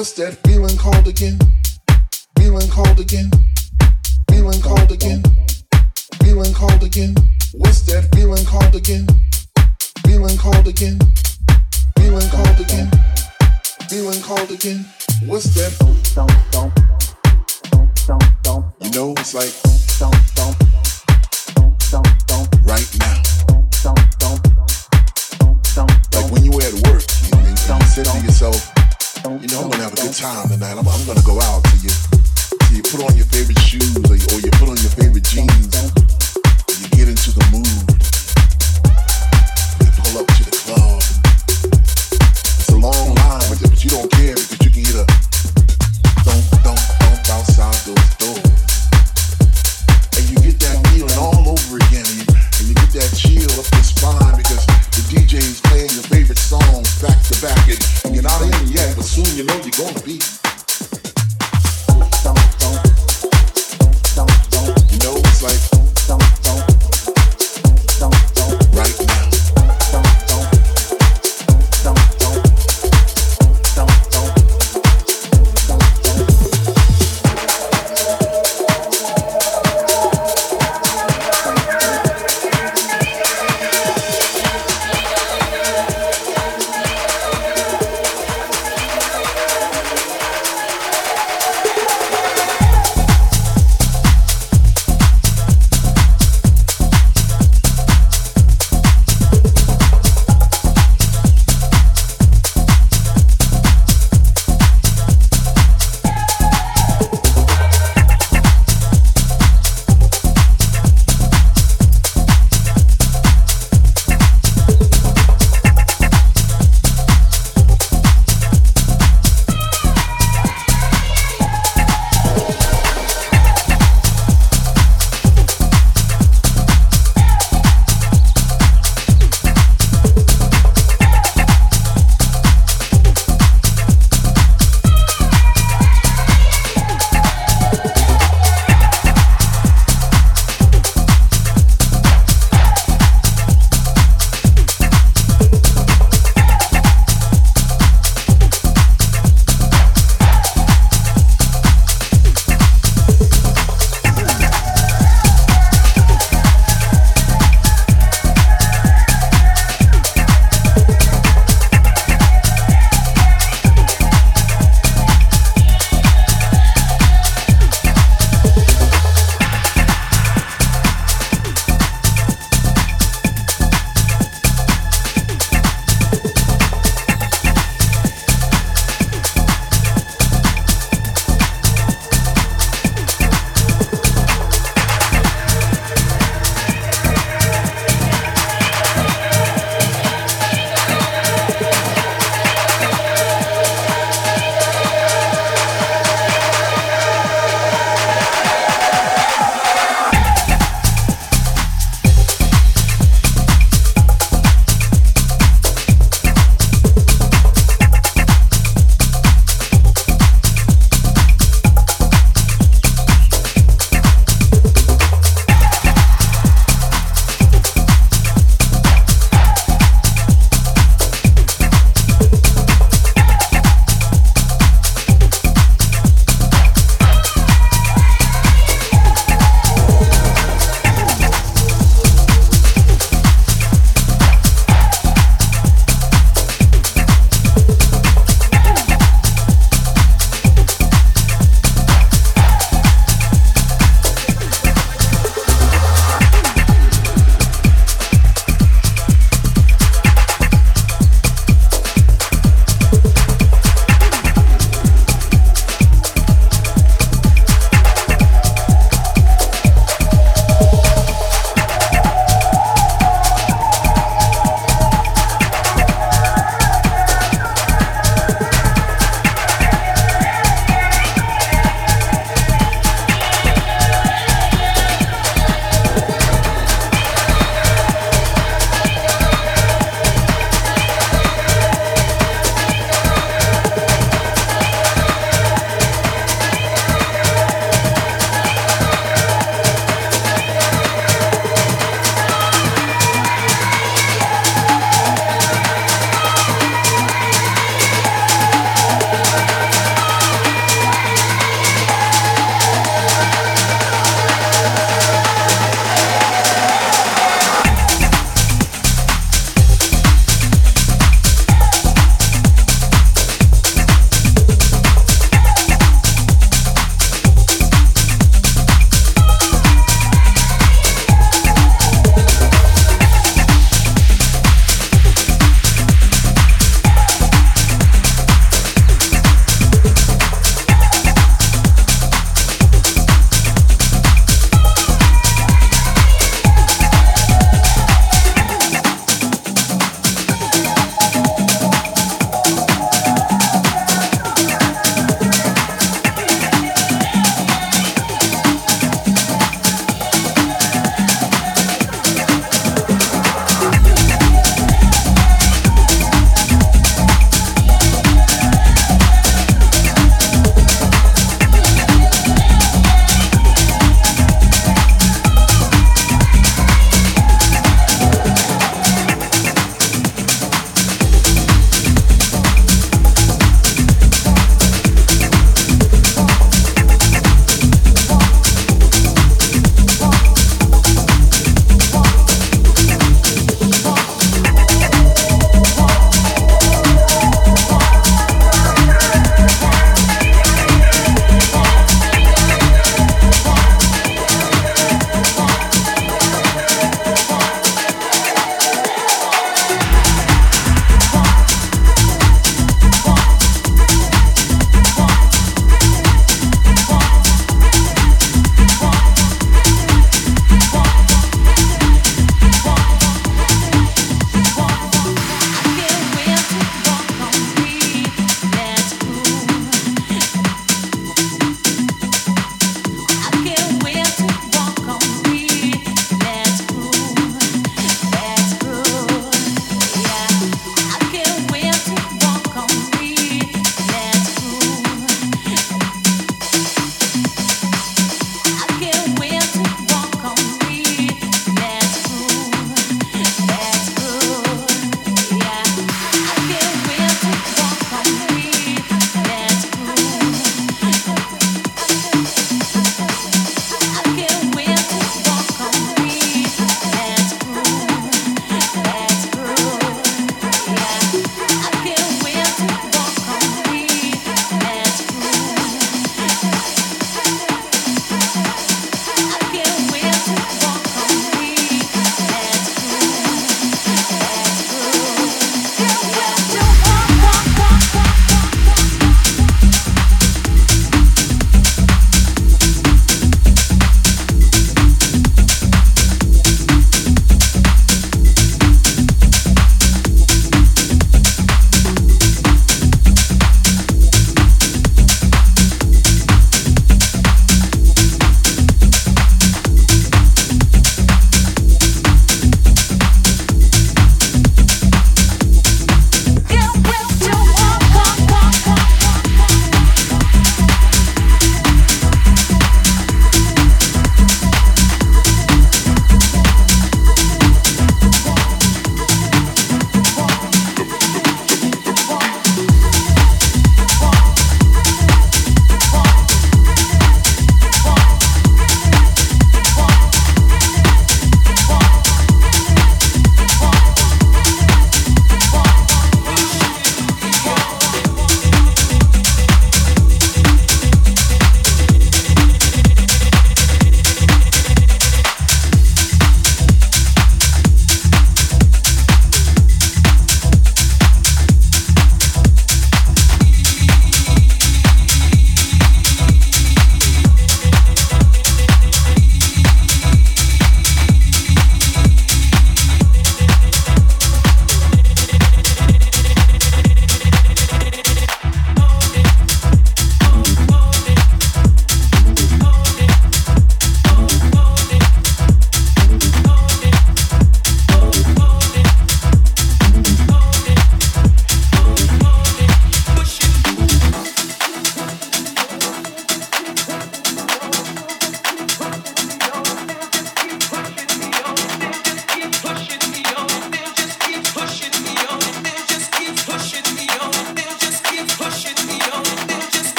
What's that feeling called again? Feeling called again? Feeling called again? Feeling called again? What's that feeling called again? Feeling called again? Feeling called again? Feeling called again? What's that? You know, it's like right now. Like when you were at work, you, know, you said to yourself, you know, I'm gonna have a good time tonight. I'm, I'm gonna go out to you. You put on your favorite shoes or you, or you put on your favorite jeans.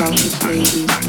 yourself, baby.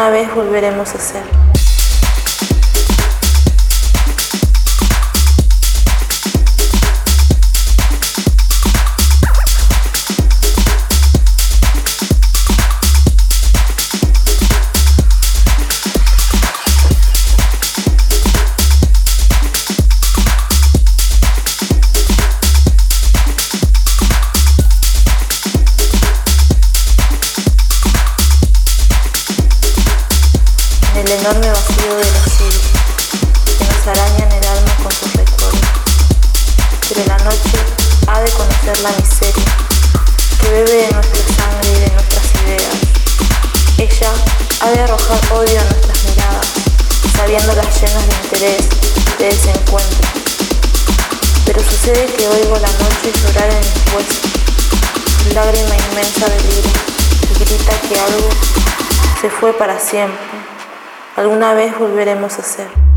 alguna vez volveremos a ser. siempre. Alguna vez volveremos a ser.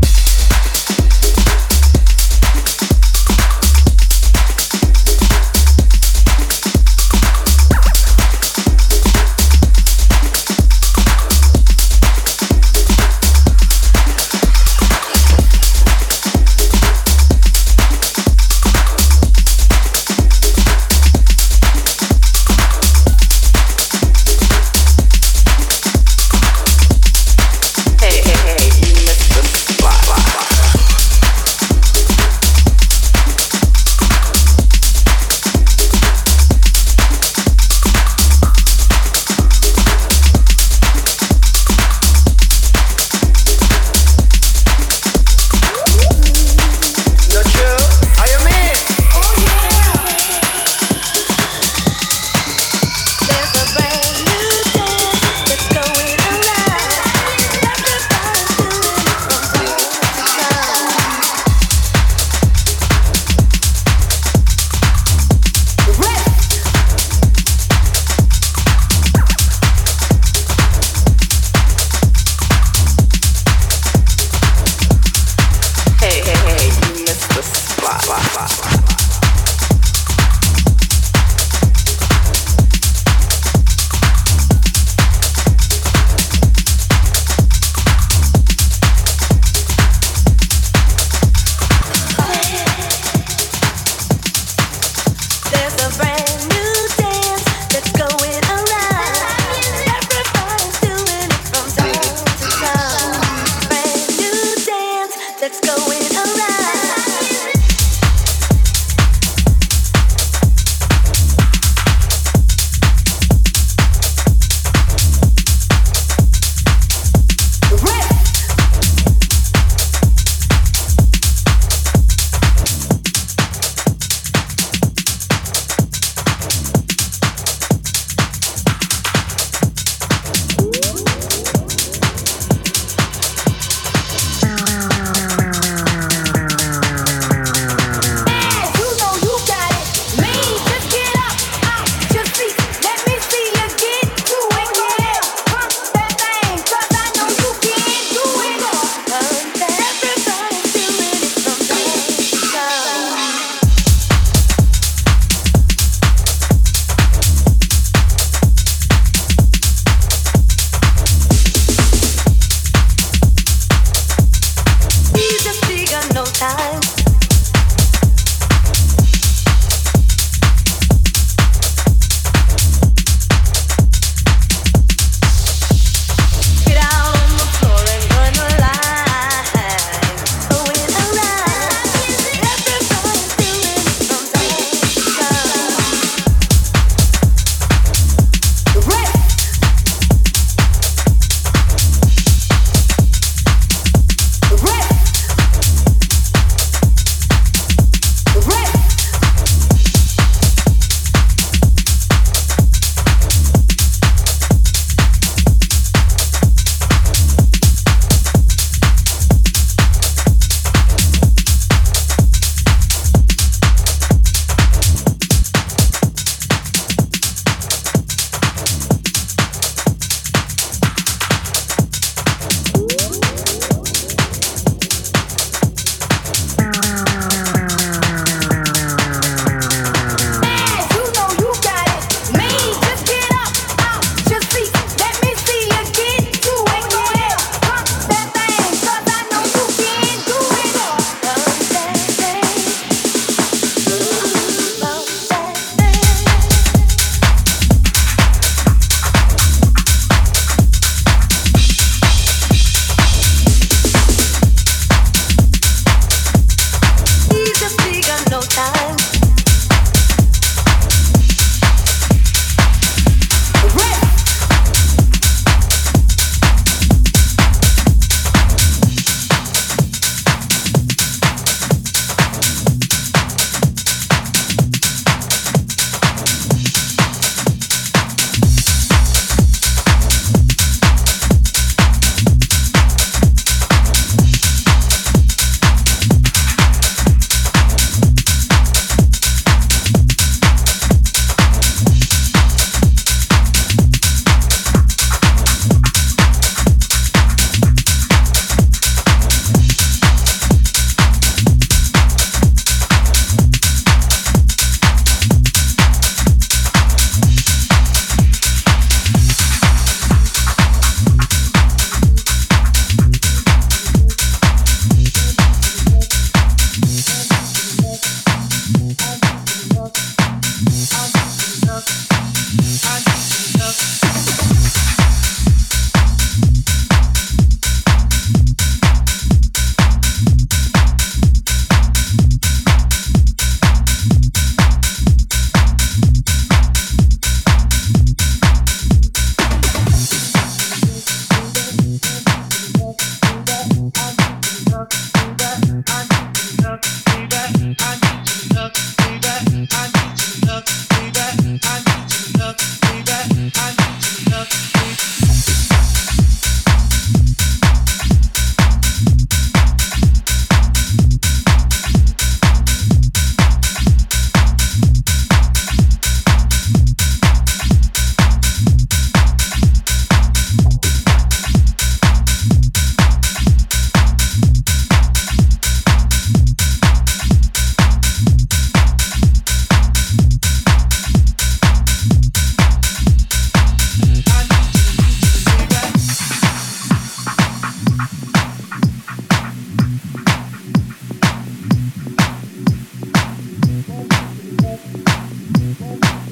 you.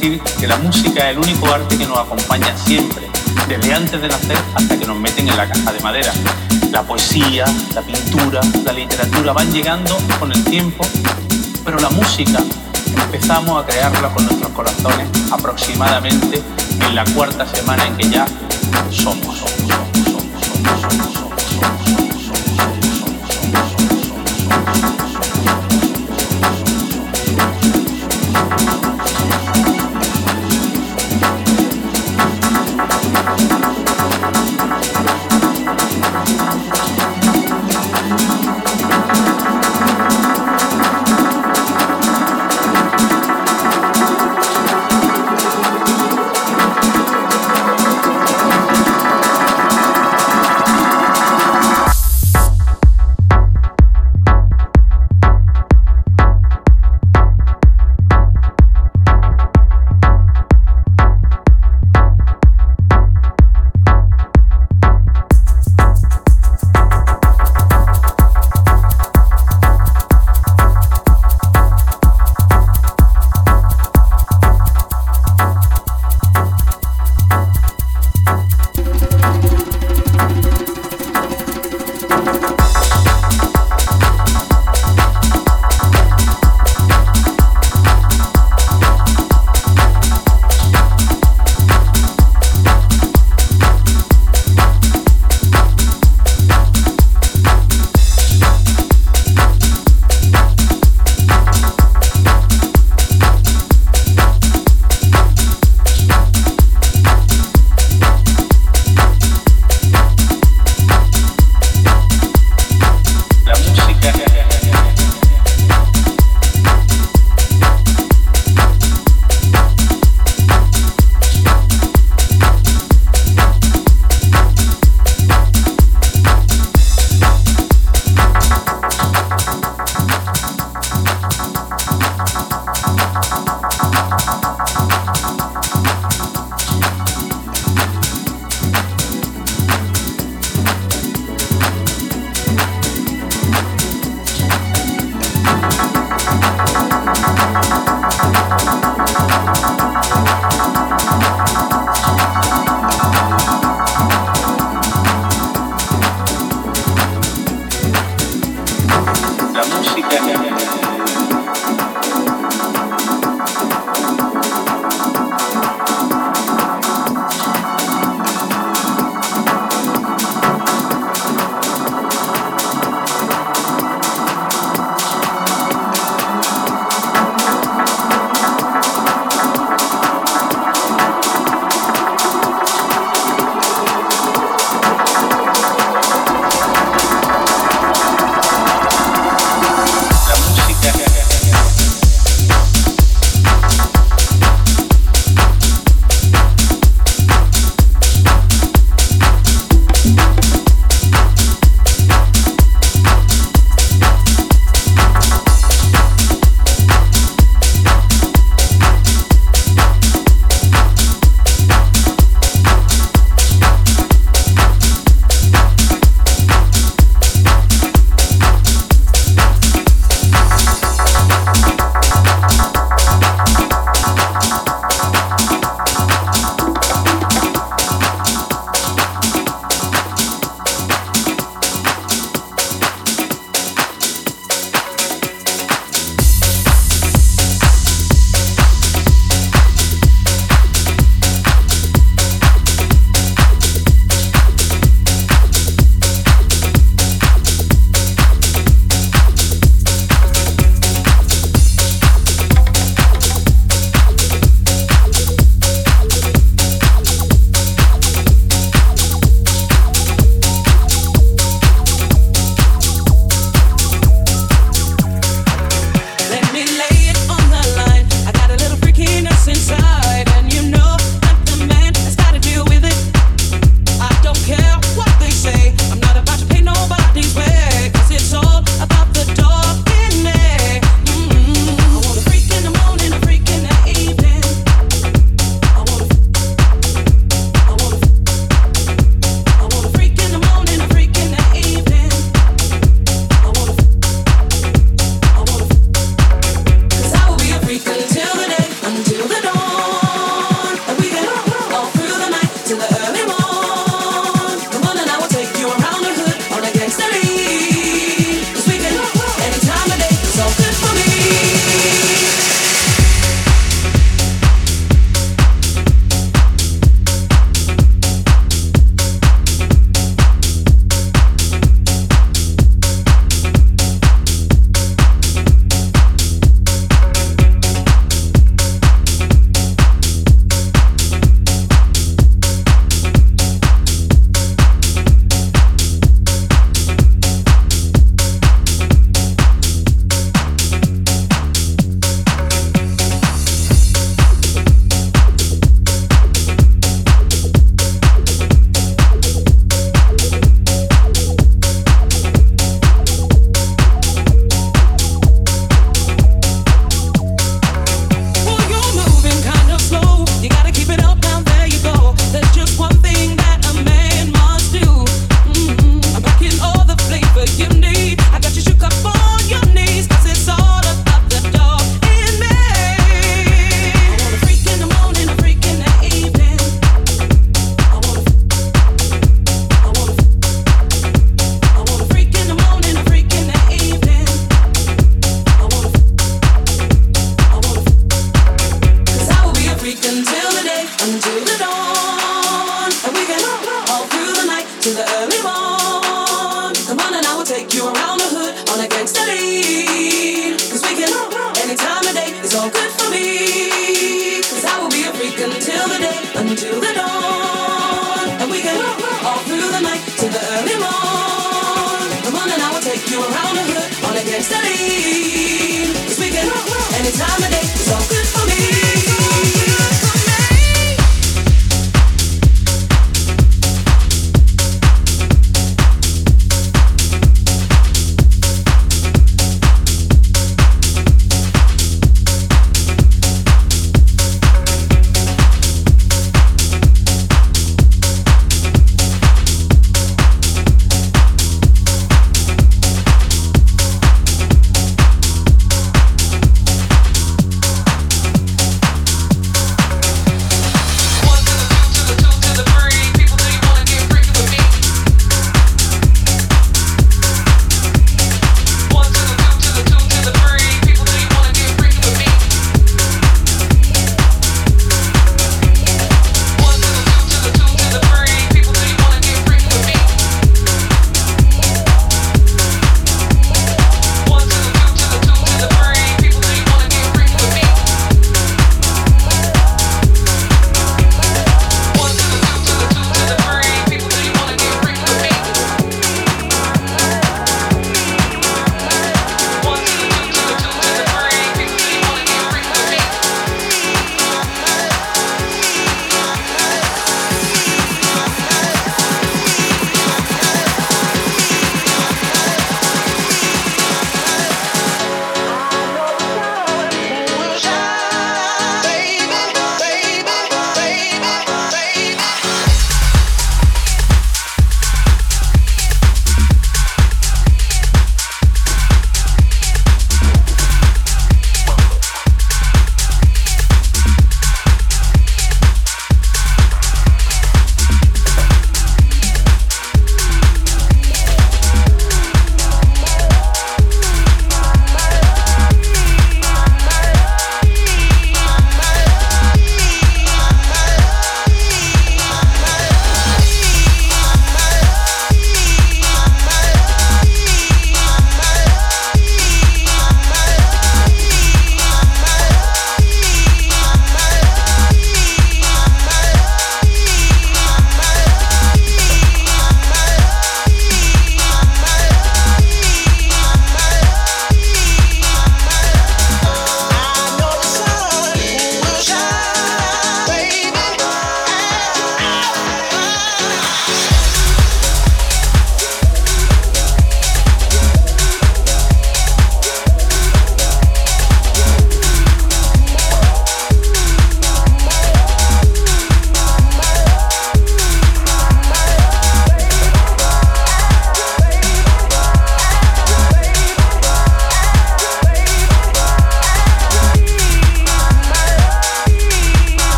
Que la música es el único arte que nos acompaña siempre, desde antes de nacer hasta que nos meten en la caja de madera. La poesía, la pintura, la literatura van llegando con el tiempo, pero la música empezamos a crearla con nuestros corazones aproximadamente en la cuarta semana en que ya somos.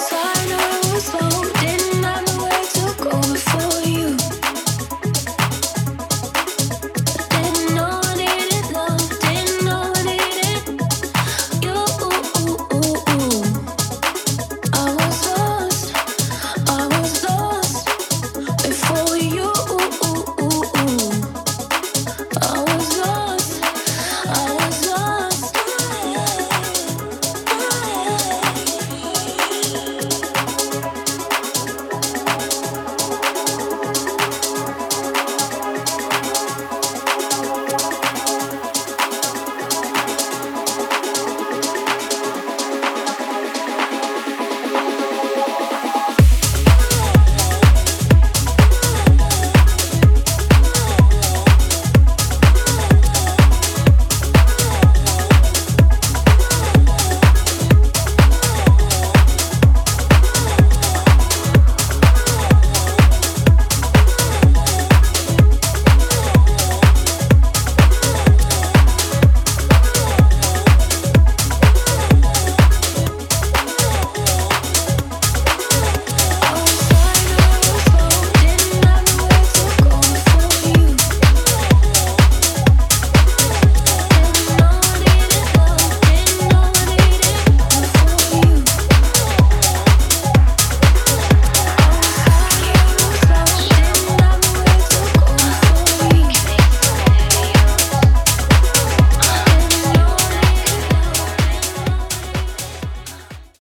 Always